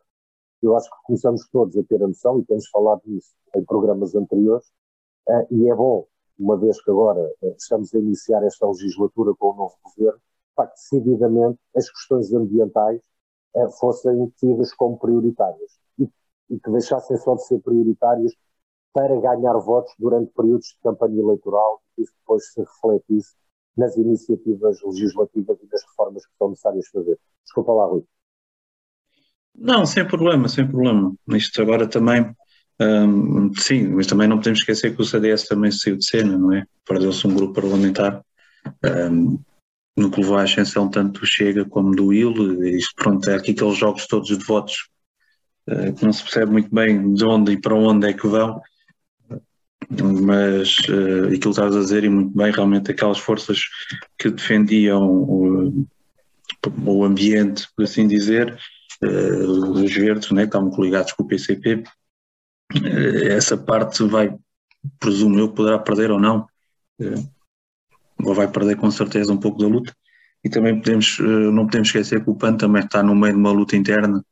Eu acho que começamos todos a ter a noção, e temos falado disso em programas anteriores, uh, e é bom, uma vez que agora uh, estamos a iniciar esta legislatura com o novo governo, para que decididamente as questões ambientais uh, fossem tidas como prioritárias e, que deixassem só de ser prioritárias para ganhar votos durante períodos de campanha eleitoral e que depois se refletisse nas iniciativas legislativas e nas reformas que são necessárias fazer. Desculpa lá, Rui. Não, sem problema, sem problema. Isto agora também, hum, sim, mas também não podemos esquecer que o CDS também saiu de cena, não é? Perdeu-se um grupo parlamentar hum, no que levou à ascensão tanto do Chega como do IL, isto pronto, é aqui aqueles jogos todos de votos uh, que não se percebe muito bem de onde e para onde é que vão, mas uh, aquilo que estavas a dizer, e muito bem, realmente aquelas forças que defendiam o, o ambiente, por assim dizer, uh, os verdes, né, que estavam coligados com o PCP, uh, eh, essa parte vai, presumo eu, poderá perder ou não, ou vai perder com certeza um pouco da luta. E também podemos, não podemos esquecer que o PAN também está no meio de uma luta interna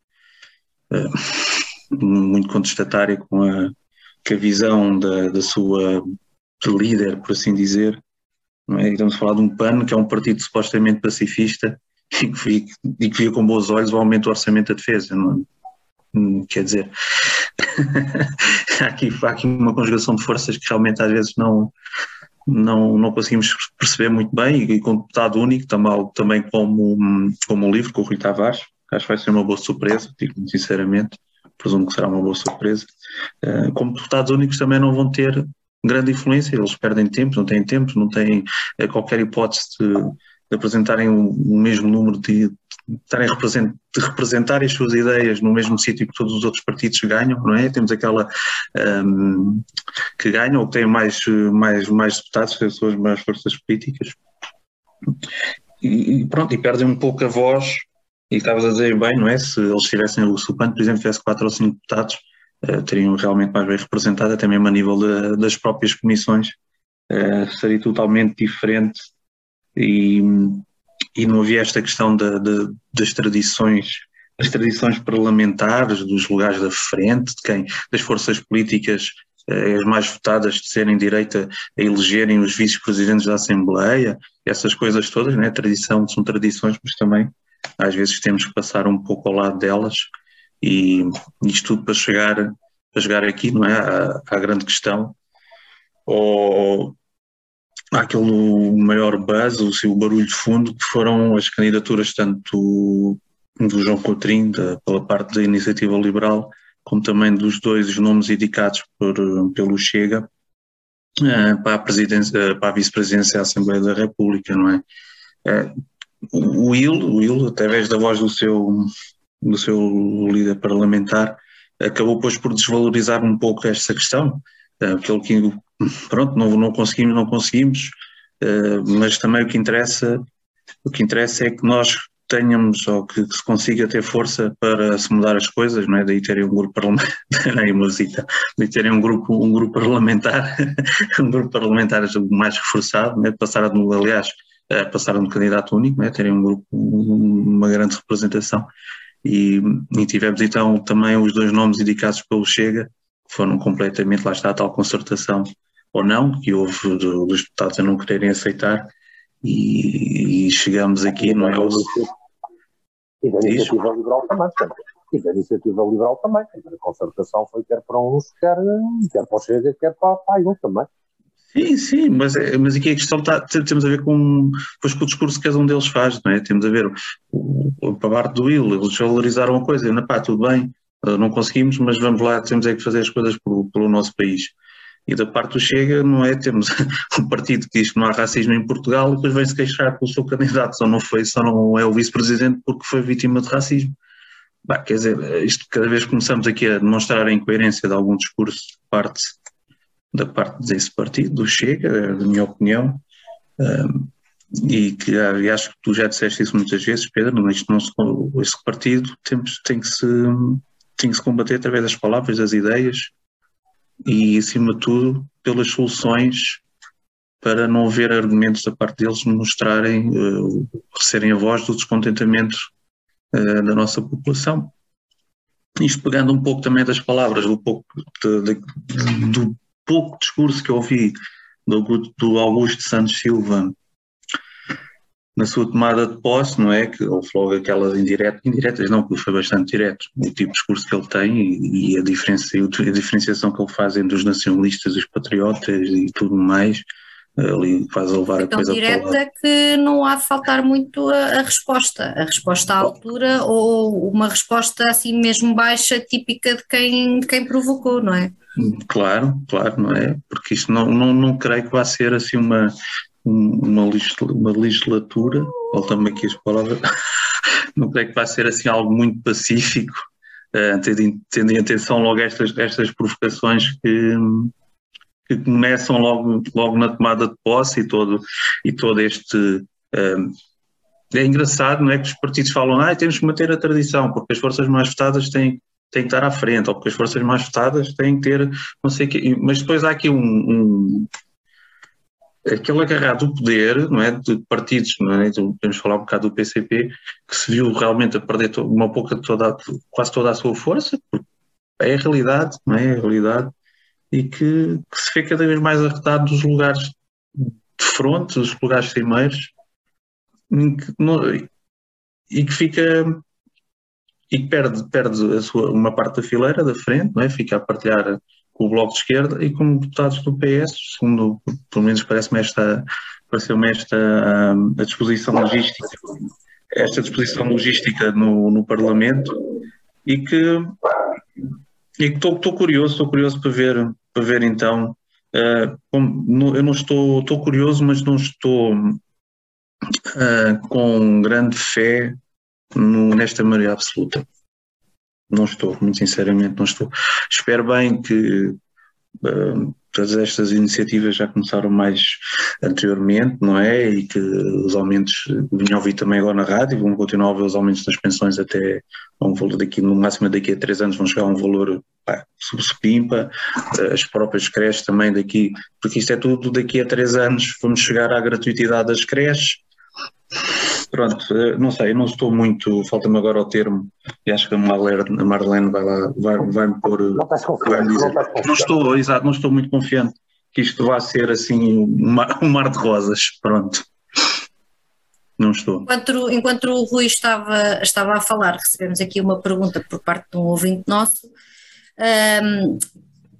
muito contestatária com a que a visão da, da sua líder, por assim dizer, não é? estamos a falar de um PAN, que é um partido supostamente pacifista e que, e que via com bons olhos o aumento do orçamento da defesa. Não é? Hum, Quer dizer, há, aqui, há aqui uma conjugação de forças que realmente às vezes não, não, não conseguimos perceber muito bem, e, com deputado único, também, também como, como o livro com o Rui Tavares, acho que vai ser uma boa surpresa, digo sinceramente, presumo que será uma boa surpresa. Uh, como deputados únicos também não vão ter grande influência, eles perdem tempo, não têm tempo, não têm uh, qualquer hipótese de, de apresentarem o, mesmo número de, estarem represent, de representarem as suas ideias no mesmo sítio que todos os outros partidos ganham, não é? Temos aquela um, que ganham, ou que têm mais, mais, mais deputados, que as maiores forças políticas. E, pronto, e perdem um pouco a voz, e estavas a dizer bem, não é? Se eles tivessem, o Supante, por exemplo, tivesse quatro ou cinco deputados, uh, teriam realmente mais bem representado, até mesmo a nível de, das próprias comissões, uh, seria totalmente diferente e, e não havia esta questão de, de, das tradições as tradições parlamentares dos lugares da frente, de quem das forças políticas eh, as mais votadas de serem direita a elegerem os vice-presidentes da Assembleia, essas coisas todas, né? Tradição são tradições, mas também às vezes temos que passar um pouco ao lado delas e isto tudo para chegar para chegar aqui, não é, à, grande questão ou aquele maior buzz, o, o barulho de fundo, que foram as candidaturas tanto do João Coutrinho, da, pela parte da Iniciativa Liberal, como também dos dois nomes indicados por, pelo Chega eh, para a, presidência, para a vice-presidência da Assembleia da República, não é? Eh, o Will, o Will, através da voz do seu, do seu líder parlamentar, acabou depois por desvalorizar um pouco esta questão, eh, aquilo que pronto, não, não conseguimos, não conseguimos, uh, mas também o que interessa, o que interessa é que nós tenhamos ou que, se consiga ter força para se mudar as coisas, não é? Daí terem um grupo parlamentar, daí terem um grupo, um grupo parlamentar, um grupo parlamentar mais reforçado, né? passar aliás, passaram de candidato único, né? terem um grupo, uma grande representação. E, e tivemos então também os dois nomes indicados pelo Chega, que foram completamente, lá está a tal concertação ou não, que houve dos deputados a não quererem aceitar, e, e chegamos aqui, não é? E da iniciativa liberal também, e da iniciativa liberal também, a concertação foi quer para uns, quer, quer para o Chega, quer para, para a também. Sim, sim, mas, é, mas aqui a questão está, temos a ver com, pois, com o discurso que cada um deles faz, não é? Temos a ver o, o, a parte do Will, eles valorizaram a coisa, não, pá, tudo bem, não conseguimos, mas vamos lá, temos é que fazer as coisas pelo, pelo nosso país. E da parte do Chega, não é? Temos um partido que diz que não há racismo em Portugal e depois vem-se queixar pelo seu candidato, só não foi, só não é o vice-presidente porque foi vítima de racismo. Bah, quer dizer, isto cada vez começamos aqui a demonstrar a incoerência de algum discurso de parte, da parte desse partido, do Chega, na minha opinião, um, e que e acho que tu já disseste isso muitas vezes, Pedro, isto não se, esse partido temos, tem, que se, tem que se combater através das palavras, das ideias, e, acima de tudo, pelas soluções para não haver argumentos da parte deles mostrarem, uh, serem a voz do descontentamento uh, da nossa população. Isto pegando um pouco também das palavras, do pouco, de, de, do pouco discurso que eu ouvi do, Augusto Santos Silva na sua tomada de posse, não é? Que houve logo aquelas indiretas, indiretas não, porque foi bastante direto, o tipo de discurso que ele tem e, e a, diferença, a diferenciação que ele faz entre os nacionalistas e os patriotas e tudo mais, ali faz levar então, a coisa direta que não há de faltar muito a, a, resposta, a resposta à altura ou uma resposta assim mesmo baixa, típica de quem, de quem provocou, não é? Claro, claro, não é? Porque isto não, não, não creio que vá ser assim uma, uma, uma legislatura, voltamos aqui as palavras, não creio que vai ser assim algo muito pacífico, uh, tendo, tendo em atenção logo estas, estas provocações que, que começam logo, logo na tomada de posse e todo, e todo este. Uh, é engraçado, não é? Que os partidos falam, ah, temos que manter a tradição, porque as forças mais votadas têm, têm que estar à frente, ou porque as forças mais votadas têm que ter, não sei o quê. Mas depois há aqui um, um aquele agarrado do poder, não é, de partidos, não é, podemos falar um bocado do PCP, que se viu realmente a perder uma pouca toda, quase toda a sua força, é a realidade, não é, é a realidade, e que, que, se vê cada vez mais arretado dos lugares de fronte, dos lugares cimeiros, que não, e que fica e que perde, perde a sua, uma parte da fileira da frente, não é? fica a partilhar com o Bloco de Esquerda e como deputados do PS, segundo, pelo menos parece-me esta, pareceu-me esta a disposição logística, esta disposição logística no, no Parlamento e que e estou curioso, estou curioso para ver, para ver então, uh, eu não estou, estou curioso, mas não estou uh, com grande fé no, nesta maioria absoluta. Não estou, muito sinceramente, não estou. Espero bem que uh, todas estas iniciativas já começaram mais anteriormente, não é? E que os aumentos, a ouvir também agora na rádio, vão continuar a ver os aumentos das pensões até a um valor daqui, no máximo daqui a três anos vão chegar a um valor pá, subsupimpa, as próprias creches também daqui, porque isto é tudo daqui a três anos, vamos chegar à gratuitidade das creches, Pronto, eh, não sei, não estou muito, falta-me agora o termo, e acho que a Marlene, a Marlene vai lá, vai, vai-me pôr. Não estás confiante, dizer, não, não estou, exato, não estou muito confiante que isto vá ser assim um mar, um mar de rosas, pronto. Não estou. Enquanto, enquanto o Rui estava, estava a falar, recebemos aqui uma pergunta por parte de um ouvinte nosso. Um,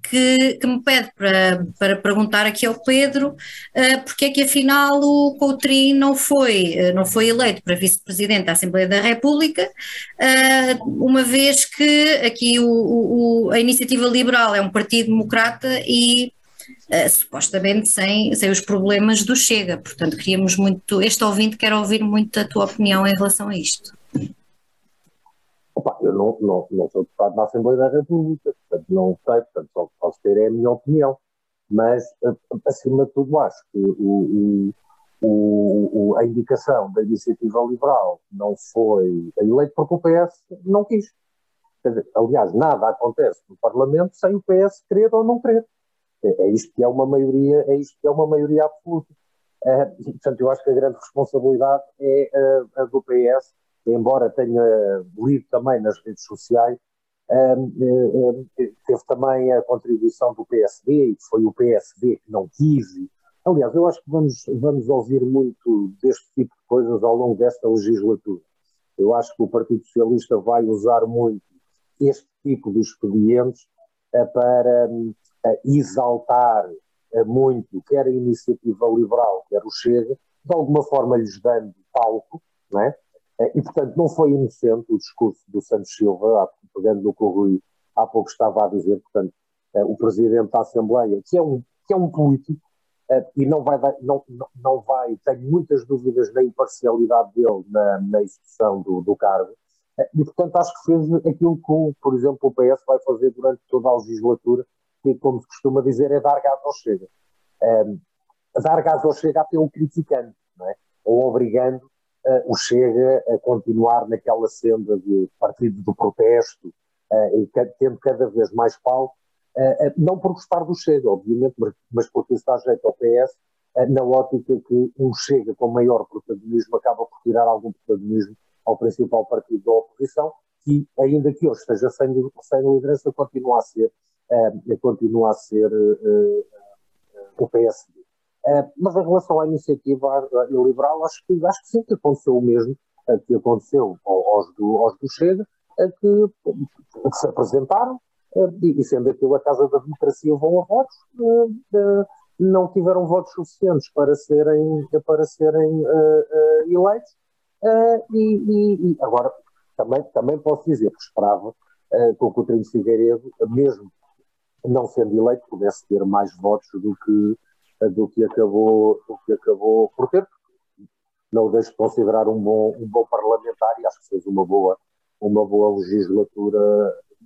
que, que, me pede para, para perguntar aqui ao Pedro uh, porque é que afinal o Coutrinho não foi, uh, não foi eleito para vice-presidente da Assembleia da República, uh, uma vez que aqui o, o, a Iniciativa Liberal é um partido democrata e supostamente sem, sem os problemas do Chega, portanto queríamos muito, este ouvinte quer ouvir muito a tua opinião em relação a isto. Eu não, não, não sou deputado na Assembleia da República, portanto não sei, portanto só posso ter é a minha opinião. Mas, acima de tudo, acho que o, o, o, a indicação da iniciativa liberal não foi eleito porque o PS não quis. Dizer, aliás, nada acontece no Parlamento sem o PS querer ou não querer. É, é isto que é uma maioria, é isto que é uma maioria absoluta. É, portanto, eu acho que a grande responsabilidade é a, a do PS embora tenha lido também nas redes sociais, teve também a contribuição do PSD, e foi o PSD que não quis. Aliás, eu acho que vamos, vamos ouvir muito deste tipo de coisas ao longo desta legislatura. Eu acho que o Partido Socialista vai usar muito este tipo de expedientes eh, para eh, exaltar eh, muito quer a iniciativa liberal, quer o Chega, de alguma forma lhes dando palco, não é? Eh, e, portanto, não foi inocente o discurso do Santos Silva, pegando no que o Rui há pouco estava a dizer, portanto, eh, o Presidente da Assembleia, que é um, que é um político, eh, e não vai, não, não vai, tenho muitas dúvidas na imparcialidade dele na, na execução do, do cargo, e portanto acho que fez aquilo que, por exemplo, o PS vai fazer durante toda a legislatura, que como se costuma dizer é dar gás ao Chega. Um, dar gás ao Chega até o criticando, não é? ou obrigando o Chega a continuar naquela senda de partido do protesto e tendo cada vez mais pau, uh, não por gostar do Chega, obviamente, mas, porque dá jeito ao PS, na ótica que um Chega com maior protagonismo acaba por tirar algum protagonismo ao principal partido da oposição, que ainda que hoje esteja sem, sem liderança, continua a ser, continua a ser o PSD. Uh, mas em relação à iniciativa liberal, acho que, acho que sim, que aconteceu o mesmo uh, que aconteceu aos do, aos do Chega, que, que, se apresentaram, e, sendo aquilo a Casa da Democracia vão a votos, não tiveram votos suficientes para serem, para serem eleitos. E, e, e, agora, também, também posso dizer que esperava que o Coutinho Figueiredo, mesmo não sendo eleito, pudesse ter mais votos do que do que acabou, do que acabou por ter. Não o deixo de considerar um bom, um bom parlamentar e acho que fez uma boa, uma boa legislatura,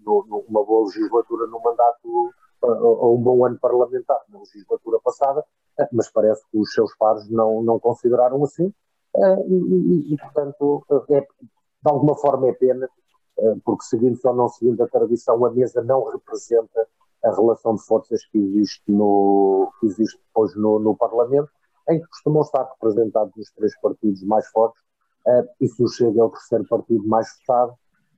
uma boa legislatura no mandato, ou um bom ano parlamentar na legislatura passada, mas parece que os seus pares não, não consideraram assim. E, e, e portanto, é, de alguma forma é pena, porque seguindo ou não seguindo a tradição, a mesa não representa a relação de forças que existe, no, que existe hoje no, no Parlamento, em que costumam estar representados os três partidos mais fortes, uh, e se o Chega é o terceiro partido mais votado,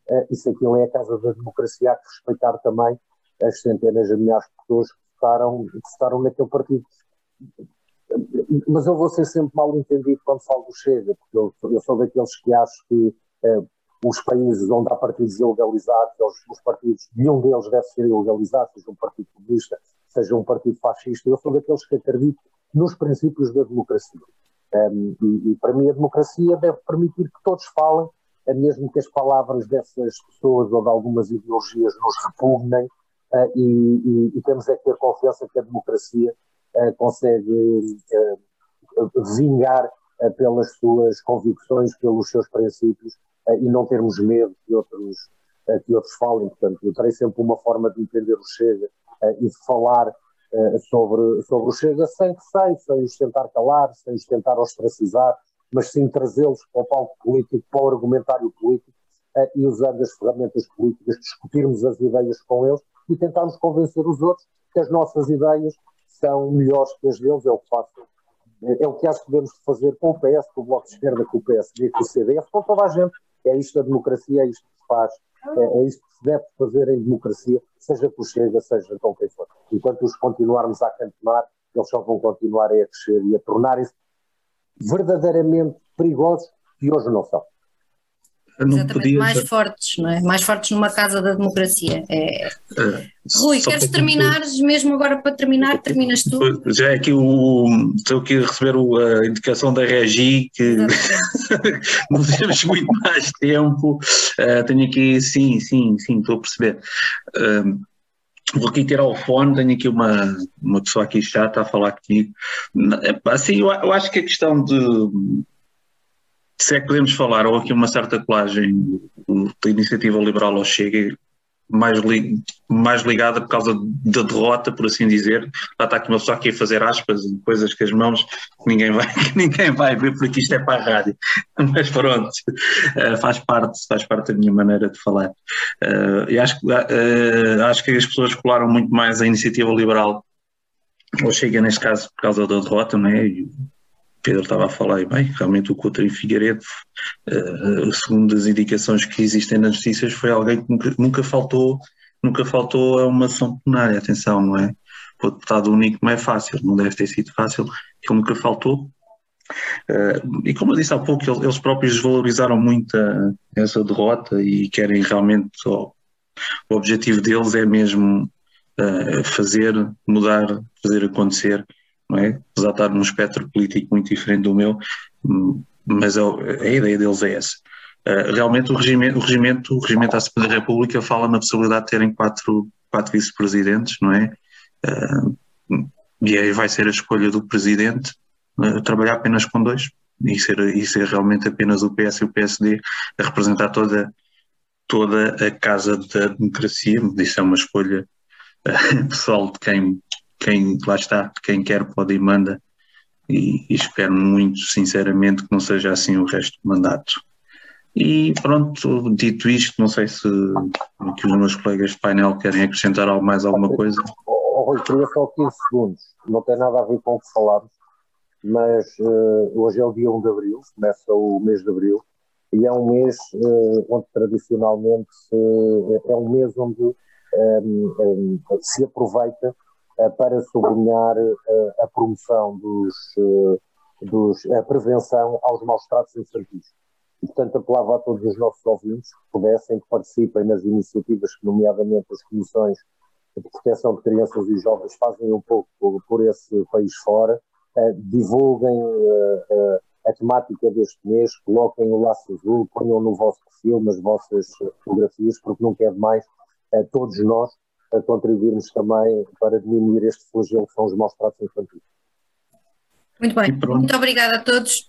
uh, se aquilo é a Casa da Democracia, há que respeitar também as centenas de milhares de pessoas que votaram, que votaram naquele partido. Mas eu vou ser sempre mal entendido quando falo do Chega, porque eu, eu sou daqueles que acho que uh, os países onde há partidos ilegalizados, os, os partidos, nenhum deles deve ser ilegalizado, seja um partido comunista, seja um partido fascista. Eu sou daqueles que acredito nos princípios da democracia. Um, e, e, para mim a democracia deve permitir que todos falem, mesmo que as palavras dessas pessoas ou de algumas ideologias nos repugnem, uh, e, e, e, temos é que ter confiança que a democracia uh, consegue uh, vingar pelas suas convicções, pelos seus princípios, e não termos medo que outros, que outros falem. Portanto, eu terei sempre uma forma de entender o Chega e de falar eh, sobre, sobre o Chega sem receio, sem os tentar calar, sem os tentar ostracizar, mas sim trazê-los para o palco político, para o argumentário político e usando as ferramentas políticas, discutirmos as ideias com eles e tentarmos convencer os outros que as nossas ideias são melhores que as deles, é o que faço. É o que acho que devemos fazer com o PS, com o Bloco de Esquerda, com o PSD, com o CDS, com toda a gente. É isto a democracia, é isto que se faz, é, é isto que se deve fazer em democracia, seja por Chega, seja com quem for. Enquanto os continuarmos a cantonar, eles só vão continuar a crescer e a tornarem-se verdadeiramente perigosos que hoje não são. Exatamente, podia... mais fortes, não é? Mais fortes numa casa da democracia. É... é Rui, queres terminar, mesmo agora para terminar, terminas tu? Já é aqui o. Estou aqui a receber a indicação da Regi que não temos muito mais tempo. Uh, tenho aqui, sim, sim, sim, estou a perceber. Uh, Vou aqui tirar o fone, tenho aqui uma, uma pessoa aqui chata a falar comigo. Assim, eu, eu acho que a questão de se é que podemos falar, ou aqui uma certa colagem da iniciativa liberal ao Chega, mais, li, mais ligada por causa da derrota, por assim dizer. Lá está aqui uma pessoa aqui a fazer aspas, coisas com as mãos que ninguém vai, que ninguém vai ver, porque isto é para a rádio. Mas pronto, uh, faz, parte, faz parte da minha maneira de falar. Uh, e acho, uh, acho que as pessoas colaram muito mais a iniciativa liberal, ou chega neste caso por causa da derrota, não é? Pedro estava a falar, e bem, realmente o Coutinho Figueiredo, uh, segundo as indicações que existem nas notícias, foi alguém que nunca, nunca faltou nunca faltou a uma ação plenária, atenção, não é? O deputado único não é fácil, não deve ter sido fácil, ele nunca faltou. Uh, e como eu disse há pouco, eles próprios desvalorizaram muito essa derrota e querem realmente, o, objetivo deles é mesmo fazer, mudar, fazer acontecer não é? Apesar de estar num espectro político muito diferente do meu, mas a, é a ideia deles é essa. Uh, realmente o regimento, o regimento, o regimento República fala na possibilidade de terem quatro, quatro vice-presidentes, não é? Uh, e aí vai ser a escolha do presidente uh, trabalhar apenas com dois e ser, e ser realmente apenas o PS e o PSD a representar toda, toda a casa da democracia. Isso é uma escolha pessoal de quem quem lá está, quem quer pode e manda, e, e, espero muito sinceramente que não seja assim o resto do mandato. E pronto, dito isto, não sei se que os meus colegas de painel querem acrescentar mais alguma coisa. Oh, Rui, queria só 15 segundos, não tem nada a ver com o que falámos, mas uh, hoje é o dia 1 de Abril, começa o mês de Abril, e é um mês uh, onde tradicionalmente se, é um mês onde um, um, se aproveita eh, para sublinhar eh, a promoção dos, eh, dos, a prevenção aos maus tratos infantis. E, portanto, apelava a todos os nossos ouvintes que pudessem, que participem nas iniciativas que, nomeadamente, as comissões de proteção de crianças e jovens fazem um pouco por, por esse país fora, divulguem a temática deste mês, coloquem o laço azul, ponham no vosso perfil, nas vossas fotografias, porque não quer mais todos nós a contribuirmos também para diminuir este flagelo que são os maus tratos infantis. Muito bem, muito obrigada a todos.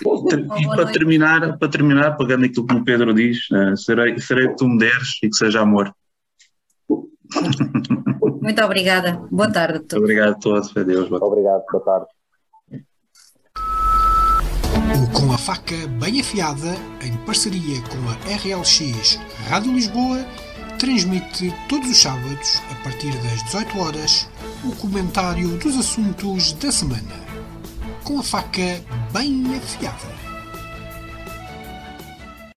E para terminar, para terminar, pegando aquilo que o Pedro diz, uh, serei, serei que tu me deres e que seja amor. Muito obrigada. Boa tarde a todos. Obrigado a todos. Adeus. Boa Obrigado. Boa tarde. O Com a Faca Bem Afiada, em parceria com a RLX Rádio Lisboa transmite todos os sábados, a partir das 18 horas, o comentário dos assuntos da semana. Com a faca bem afiada.